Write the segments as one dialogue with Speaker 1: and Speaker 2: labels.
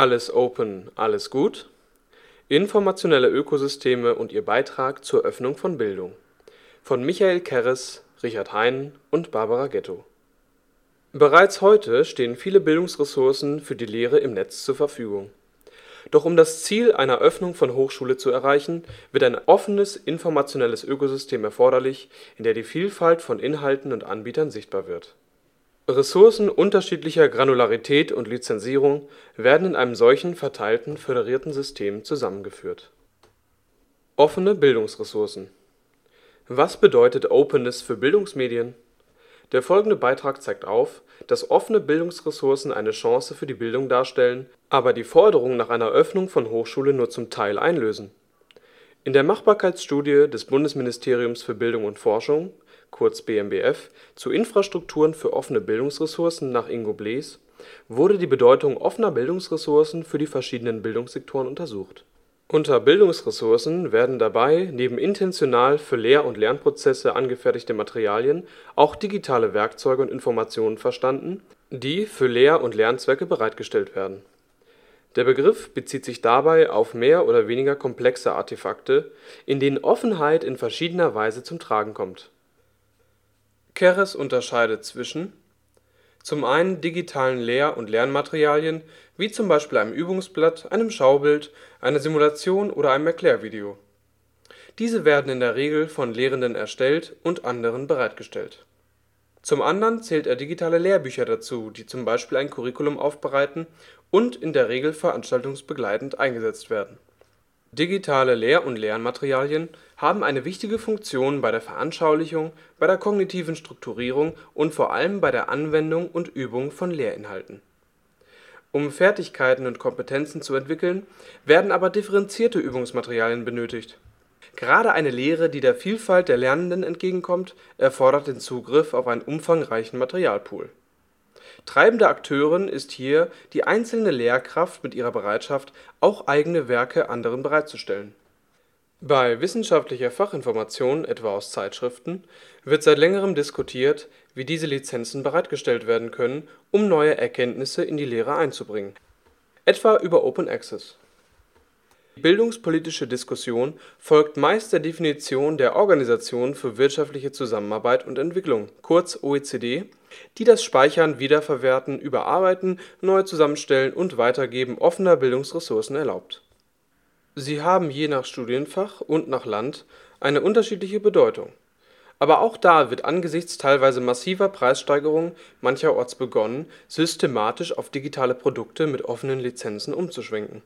Speaker 1: Alles Open, alles gut? Informationelle Ökosysteme und ihr Beitrag zur Öffnung von Bildung von Michael Kerres, Richard Hein und Barbara Ghetto. Bereits heute stehen viele Bildungsressourcen für die Lehre im Netz zur Verfügung. Doch um das Ziel einer Öffnung von Hochschule zu erreichen, wird ein offenes informationelles Ökosystem erforderlich, in der die Vielfalt von Inhalten und Anbietern sichtbar wird Ressourcen unterschiedlicher Granularität und Lizenzierung werden in einem solchen verteilten föderierten System zusammengeführt. Offene Bildungsressourcen Was bedeutet Openness für Bildungsmedien? Der folgende Beitrag zeigt auf, dass offene Bildungsressourcen eine Chance für die Bildung darstellen, aber die Forderung nach einer Öffnung von Hochschule nur zum Teil einlösen. In der Machbarkeitsstudie des Bundesministeriums für Bildung und Forschung kurz BMBF) zu Infrastrukturen für offene Bildungsressourcen nach Ingo Blees wurde die Bedeutung offener Bildungsressourcen für die verschiedenen Bildungssektoren untersucht. Unter Bildungsressourcen werden dabei neben intentional für Lehr und Lernprozesse angefertigte Materialien auch digitale Werkzeuge und Informationen verstanden, die für Lehr und Lernzwecke bereitgestellt werden. Der Begriff bezieht sich dabei auf mehr oder weniger komplexe Artefakte, in denen Offenheit in verschiedener Weise zum Tragen kommt Keres unterscheidet zwischen: Zum einen digitalen Lehr und Lernmaterialien, wie zum Beispiel einem Übungsblatt, einem Schaubild, einer Simulation oder einem Erklärvideo. Diese werden in der Regel von Lehrenden erstellt und anderen bereitgestellt. Zum anderen zählt er digitale Lehrbücher dazu, die zum Beispiel ein Curriculum aufbereiten und in der Regel veranstaltungsbegleitend eingesetzt werden Digitale Lehr und Lernmaterialien haben eine wichtige Funktion bei der Veranschaulichung, bei der kognitiven Strukturierung und vor allem bei der Anwendung und Übung von Lehrinhalten. Um Fertigkeiten und Kompetenzen zu entwickeln, werden aber differenzierte Übungsmaterialien benötigt. Gerade eine Lehre, die der Vielfalt der Lernenden entgegenkommt, erfordert den Zugriff auf einen umfangreichen Materialpool Treibende Akteurin ist hier die einzelne Lehrkraft mit ihrer Bereitschaft, auch eigene Werke anderen bereitzustellen. Bei wissenschaftlicher Fachinformation, etwa aus Zeitschriften, wird seit längerem diskutiert, wie diese Lizenzen bereitgestellt werden können, um neue Erkenntnisse in die Lehre einzubringen, etwa über Open Access Bildungspolitische Diskussion folgt meist der Definition der Organisation für wirtschaftliche Zusammenarbeit und Entwicklung kurz OECD, die das Speichern, Wiederverwerten, Überarbeiten, neu Zusammenstellen und Weitergeben offener Bildungsressourcen erlaubt. Sie haben je nach Studienfach und nach Land eine unterschiedliche Bedeutung. Aber auch da wird angesichts teilweise massiver Preissteigerungen mancherorts begonnen, systematisch auf digitale Produkte mit offenen Lizenzen umzuschwenken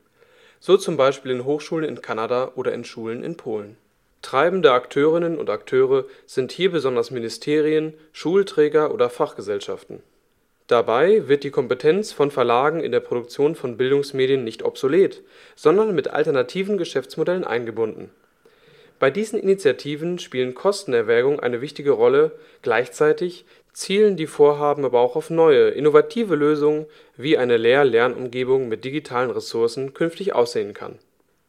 Speaker 1: so zum Beispiel in Hochschulen in Kanada oder in Schulen in Polen. Treibende Akteurinnen und Akteure sind hier besonders Ministerien, Schulträger oder Fachgesellschaften. Dabei wird die Kompetenz von Verlagen in der Produktion von Bildungsmedien nicht obsolet, sondern mit alternativen Geschäftsmodellen eingebunden bei diesen Initiativen spielen Kostenerwägungen eine wichtige Rolle, gleichzeitig zielen die Vorhaben aber auch auf neue, innovative Lösungen, wie eine Lehr-Lernumgebung mit digitalen Ressourcen künftig aussehen kann.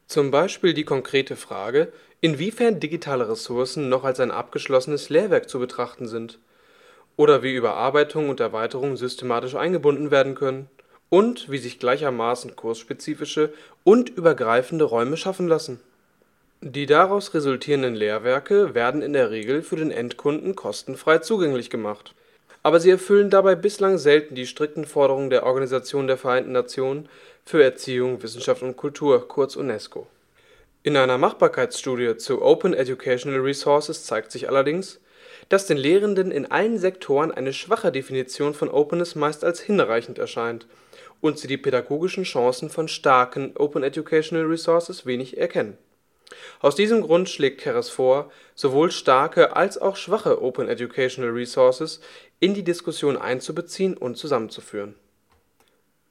Speaker 1: Zum Beispiel die konkrete Frage, inwiefern digitale Ressourcen noch als ein abgeschlossenes Lehrwerk zu betrachten sind oder wie Überarbeitung und Erweiterung systematisch eingebunden werden können und wie sich gleichermaßen kursspezifische und übergreifende Räume schaffen lassen die daraus resultierenden Lehrwerke werden in der Regel für den Endkunden kostenfrei zugänglich gemacht. Aber sie erfüllen dabei bislang selten die strikten Forderungen der Organisation der Vereinten Nationen für Erziehung, Wissenschaft und Kultur kurz UNESCO. In einer Machbarkeitsstudie zu Open Educational Resources zeigt sich allerdings, dass den Lehrenden in allen Sektoren eine schwache Definition von Openness meist als hinreichend erscheint und sie die pädagogischen Chancen von starken Open Educational Resources wenig erkennen aus diesem Grund schlägt Keres vor, sowohl starke als auch schwache Open Educational Resources in die Diskussion einzubeziehen und zusammenzuführen.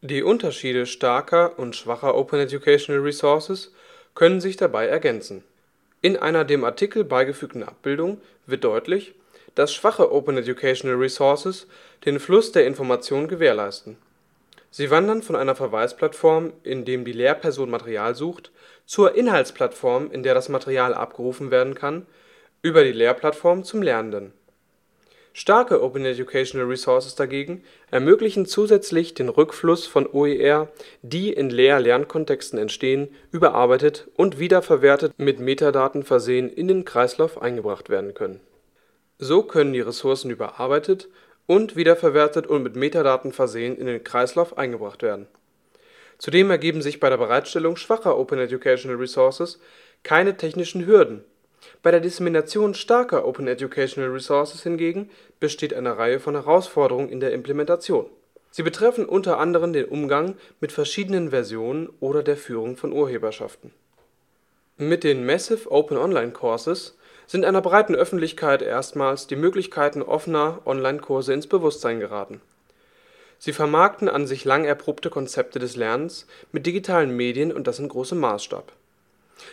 Speaker 1: Die Unterschiede starker und schwacher Open Educational Resources können sich dabei ergänzen. In einer dem Artikel beigefügten Abbildung wird deutlich, dass schwache Open Educational Resources den Fluss der Information gewährleisten Sie wandern von einer Verweisplattform, in dem die Lehrperson Material sucht, zur Inhaltsplattform, in der das Material abgerufen werden kann, über die Lehrplattform zum Lernenden. Starke Open Educational Resources dagegen ermöglichen zusätzlich den Rückfluss von OER, die in Lehr-Lernkontexten entstehen, überarbeitet und wiederverwertet mit Metadaten versehen in den Kreislauf eingebracht werden können. So können die Ressourcen überarbeitet und wiederverwertet und mit Metadaten versehen in den Kreislauf eingebracht werden. Zudem ergeben sich bei der Bereitstellung schwacher Open Educational Resources keine technischen Hürden bei der Dissemination starker Open Educational Resources hingegen besteht eine Reihe von Herausforderungen in der Implementation. Sie betreffen unter anderem den Umgang mit verschiedenen Versionen oder der Führung von Urheberschaften. Mit den Massive Open Online Courses sind einer breiten Öffentlichkeit erstmals die Möglichkeiten offener Online-Kurse ins Bewusstsein geraten. Sie vermarkten an sich lang erprobte Konzepte des Lernens mit digitalen Medien und das in großem Maßstab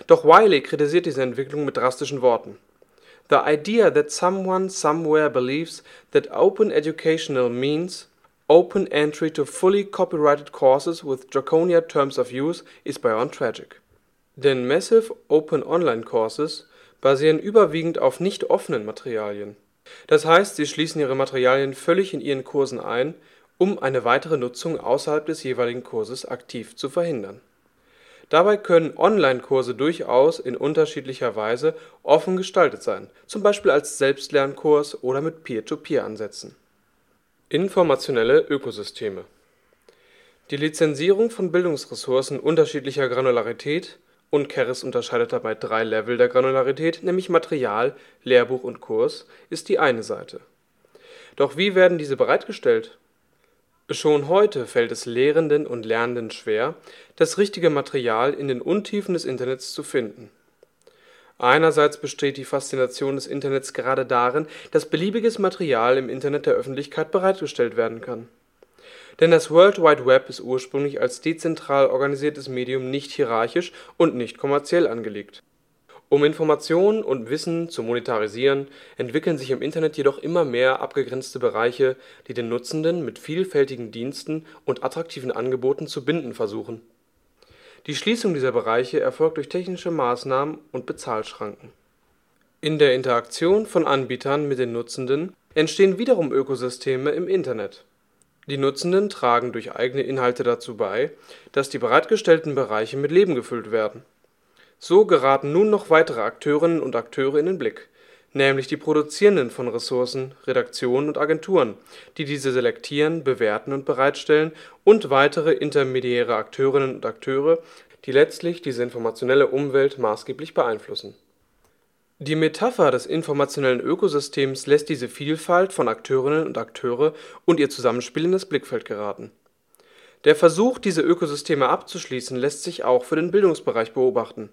Speaker 1: doch Wiley kritisiert diese Entwicklung mit drastischen Worten: „ The idea that someone somewhere believes that open educational means open entry to fully copyrighted courses with draconian terms of use is beyond tragic. “Denn Massive Open Online Courses basieren überwiegend auf nicht offenen Materialien. Das heißt, sie schließen ihre Materialien völlig in ihren Kursen ein, um eine weitere Nutzung außerhalb des jeweiligen Kurses aktiv zu verhindern Dabei können Online-Kurse durchaus in unterschiedlicher Weise offen gestaltet sein, zum Beispiel als Selbstlernkurs oder mit Peer-to-Peer-Ansätzen. Informationelle Ökosysteme Die Lizenzierung von Bildungsressourcen unterschiedlicher Granularität und Keres unterscheidet dabei drei Level der Granularität, nämlich Material, Lehrbuch und Kurs, ist die eine Seite. Doch wie werden diese bereitgestellt Schon heute fällt es Lehrenden und Lernenden schwer, das richtige Material in den Untiefen des Internets zu finden. Einerseits besteht die Faszination des Internets gerade darin, dass beliebiges Material im Internet der Öffentlichkeit bereitgestellt werden kann. Denn das World Wide Web ist ursprünglich als dezentral organisiertes Medium nicht hierarchisch und nicht kommerziell angelegt um Information und Wissen zu monetarisieren, entwickeln sich im Internet jedoch immer mehr abgegrenzte Bereiche, die den Nutzenden mit vielfältigen Diensten und attraktiven Angeboten zu binden versuchen. Die Schließung dieser Bereiche erfolgt durch technische Maßnahmen und Bezahlschranken. In der Interaktion von Anbietern mit den Nutzenden entstehen wiederum Ökosysteme im Internet. Die Nutzenden tragen durch eigene Inhalte dazu bei, dass die bereitgestellten Bereiche mit Leben gefüllt werden so geraten nun noch weitere Akteurinnen und Akteure in den Blick, nämlich die Produzierenden von Ressourcen, Redaktionen und Agenturen, die diese selektieren, bewerten und bereitstellen, und weitere intermediäre Akteurinnen und Akteure, die letztlich diese informationelle Umwelt maßgeblich beeinflussen. Die Metapher des informationellen Ökosystems lässt diese Vielfalt von Akteurinnen und Akteure und ihr Zusammenspiel in das Blickfeld geraten. Der Versuch, diese Ökosysteme abzuschließen, lässt sich auch für den Bildungsbereich beobachten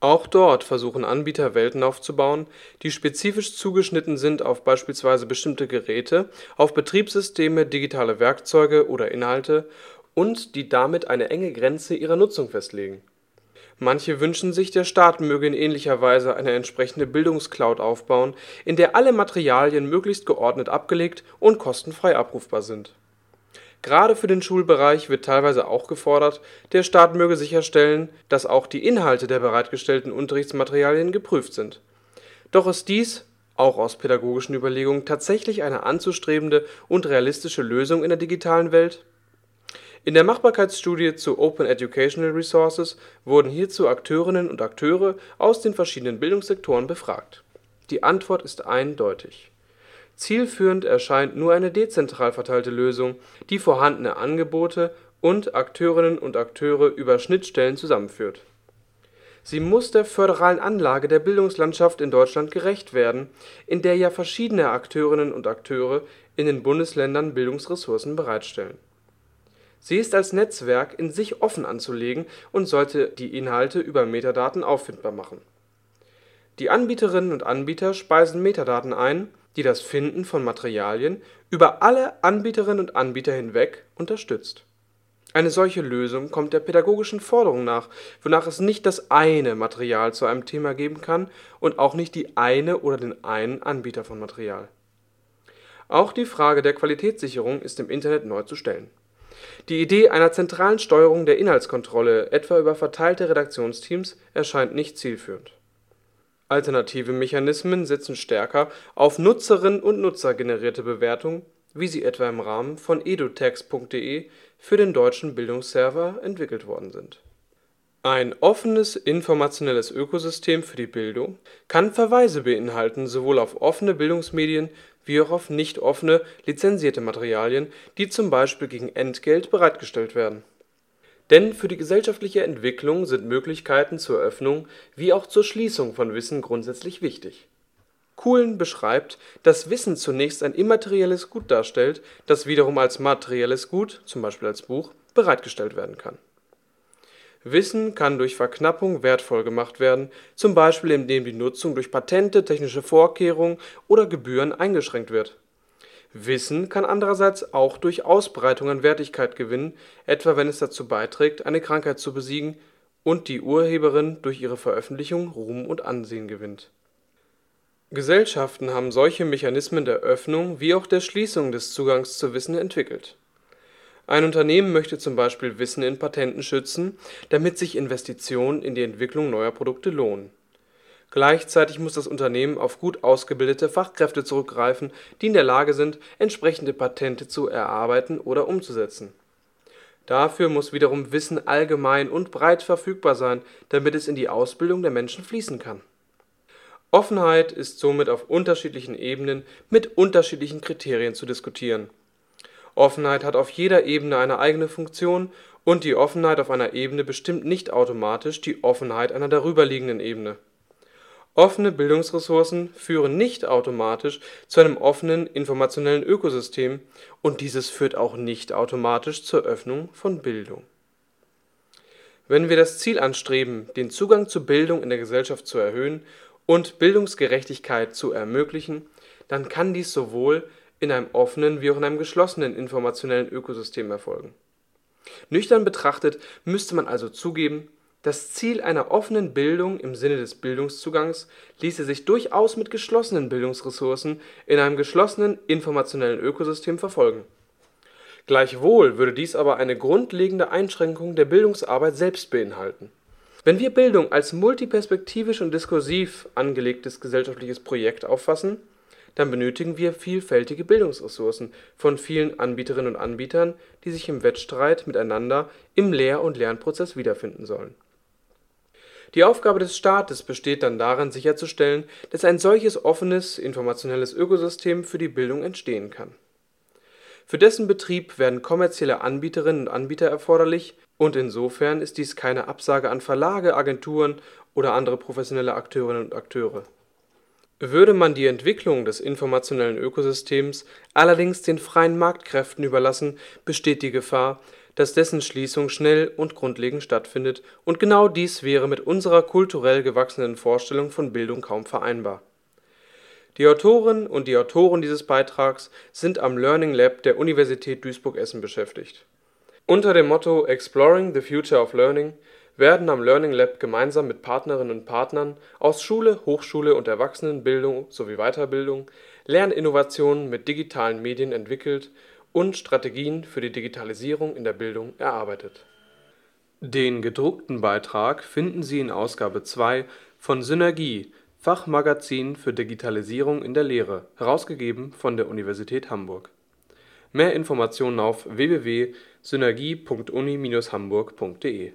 Speaker 1: auch dort versuchen Anbieter Welten aufzubauen, die spezifisch zugeschnitten sind auf beispielsweise bestimmte Geräte, auf Betriebssysteme, digitale Werkzeuge oder Inhalte und die damit eine enge Grenze ihrer Nutzung festlegen. Manche wünschen sich, der Staat möge in ähnlicher Weise eine entsprechende Bildungscloud aufbauen, in der alle Materialien möglichst geordnet abgelegt und kostenfrei abrufbar sind Gerade für den Schulbereich wird teilweise auch gefordert, der Staat möge sicherstellen, dass auch die Inhalte der bereitgestellten Unterrichtsmaterialien geprüft sind. Doch ist dies, auch aus pädagogischen Überlegungen, tatsächlich eine anzustrebende und realistische Lösung in der digitalen Welt? In der Machbarkeitsstudie zu Open Educational Resources wurden hierzu Akteurinnen und Akteure aus den verschiedenen Bildungssektoren befragt. Die Antwort ist eindeutig Zielführend erscheint nur eine dezentral verteilte Lösung, die vorhandene Angebote und Akteurinnen und Akteure über Schnittstellen zusammenführt. Sie muss der föderalen Anlage der Bildungslandschaft in Deutschland gerecht werden, in der ja verschiedene Akteurinnen und Akteure in den Bundesländern Bildungsressourcen bereitstellen. Sie ist als Netzwerk in sich offen anzulegen und sollte die Inhalte über Metadaten auffindbar machen. Die Anbieterinnen und Anbieter speisen Metadaten ein die das Finden von Materialien über alle Anbieterinnen und Anbieter hinweg unterstützt. Eine solche Lösung kommt der pädagogischen Forderung nach, wonach es nicht das eine Material zu einem Thema geben kann und auch nicht die eine oder den einen Anbieter von Material. Auch die Frage der Qualitätssicherung ist im Internet neu zu stellen. Die Idee einer zentralen Steuerung der Inhaltskontrolle, etwa über verteilte Redaktionsteams, erscheint nicht zielführend Alternative Mechanismen setzen stärker auf Nutzerin und nutzergenerierte Bewertung, wie sie etwa im Rahmen von edutext.de für den deutschen Bildungsserver entwickelt worden sind. Ein offenes informationelles Ökosystem für die Bildung kann Verweise beinhalten sowohl auf offene Bildungsmedien wie auch auf nicht offene, lizenzierte Materialien, die zum Beispiel gegen Entgelt bereitgestellt werden denn für die gesellschaftliche Entwicklung sind Möglichkeiten zur Öffnung wie auch zur Schließung von Wissen grundsätzlich wichtig. Kuhlen beschreibt, dass Wissen zunächst ein immaterielles Gut darstellt, das wiederum als materielles Gut (zum Beispiel als Buch) bereitgestellt werden kann. Wissen kann durch Verknappung wertvoll gemacht werden, zum Beispiel indem die Nutzung durch Patente, technische Vorkehrungen oder Gebühren eingeschränkt wird Wissen kann andererseits auch durch Ausbreitung an Wertigkeit gewinnen, etwa wenn es dazu beiträgt, eine Krankheit zu besiegen und die Urheberin durch ihre Veröffentlichung Ruhm und Ansehen gewinnt. Gesellschaften haben solche Mechanismen der Öffnung wie auch der Schließung des Zugangs zu Wissen entwickelt. Ein Unternehmen möchte zum Beispiel Wissen in Patenten schützen, damit sich Investitionen in die Entwicklung neuer Produkte lohnen Gleichzeitig muss das Unternehmen auf gut ausgebildete Fachkräfte zurückgreifen, die in der Lage sind, entsprechende Patente zu erarbeiten oder umzusetzen. Dafür muss wiederum Wissen allgemein und breit verfügbar sein, damit es in die Ausbildung der Menschen fließen kann. Offenheit ist somit auf unterschiedlichen Ebenen mit unterschiedlichen Kriterien zu diskutieren. Offenheit hat auf jeder Ebene eine eigene Funktion und die Offenheit auf einer Ebene bestimmt nicht automatisch die Offenheit einer darüberliegenden Ebene Offene Bildungsressourcen führen nicht automatisch zu einem offenen informationellen Ökosystem und dieses führt auch nicht automatisch zur Öffnung von Bildung. Wenn wir das Ziel anstreben, den Zugang zu Bildung in der Gesellschaft zu erhöhen und Bildungsgerechtigkeit zu ermöglichen, dann kann dies sowohl in einem offenen wie auch in einem geschlossenen informationellen Ökosystem erfolgen. Nüchtern betrachtet müsste man also zugeben das Ziel einer offenen Bildung im Sinne des Bildungszugangs ließe sich durchaus mit geschlossenen Bildungsressourcen in einem geschlossenen informationellen Ökosystem verfolgen. Gleichwohl würde dies aber eine grundlegende Einschränkung der Bildungsarbeit selbst beinhalten. Wenn wir Bildung als multiperspektivisch und diskursiv angelegtes gesellschaftliches Projekt auffassen, dann benötigen wir vielfältige Bildungsressourcen von vielen Anbieterinnen und Anbietern, die sich im Wettstreit miteinander im Lehr und Lernprozess wiederfinden sollen die Aufgabe des Staates besteht dann darin sicherzustellen, dass ein solches offenes informationelles Ökosystem für die Bildung entstehen kann. Für dessen Betrieb werden kommerzielle Anbieterinnen und Anbieter erforderlich, und insofern ist dies keine Absage an Verlage, Agenturen oder andere professionelle Akteurinnen und Akteure. Würde man die Entwicklung des informationellen Ökosystems allerdings den freien Marktkräften überlassen, besteht die Gefahr dass dessen Schließung schnell und grundlegend stattfindet, und genau dies wäre mit unserer kulturell gewachsenen Vorstellung von Bildung kaum vereinbar. Die Autorin und die Autoren dieses Beitrags sind am Learning Lab der Universität Duisburg-Essen beschäftigt. Unter dem Motto Exploring the Future of Learning werden am Learning Lab gemeinsam mit Partnerinnen und Partnern aus Schule, Hochschule und Erwachsenenbildung sowie Weiterbildung Lerninnovationen mit digitalen Medien entwickelt und Strategien für die Digitalisierung in der Bildung erarbeitet. Den gedruckten Beitrag finden Sie in Ausgabe 2 von Synergie – Fachmagazin für Digitalisierung in der Lehre, herausgegeben von der Universität Hamburg. Mehr Informationen auf www.synergie.uni-hamburg.de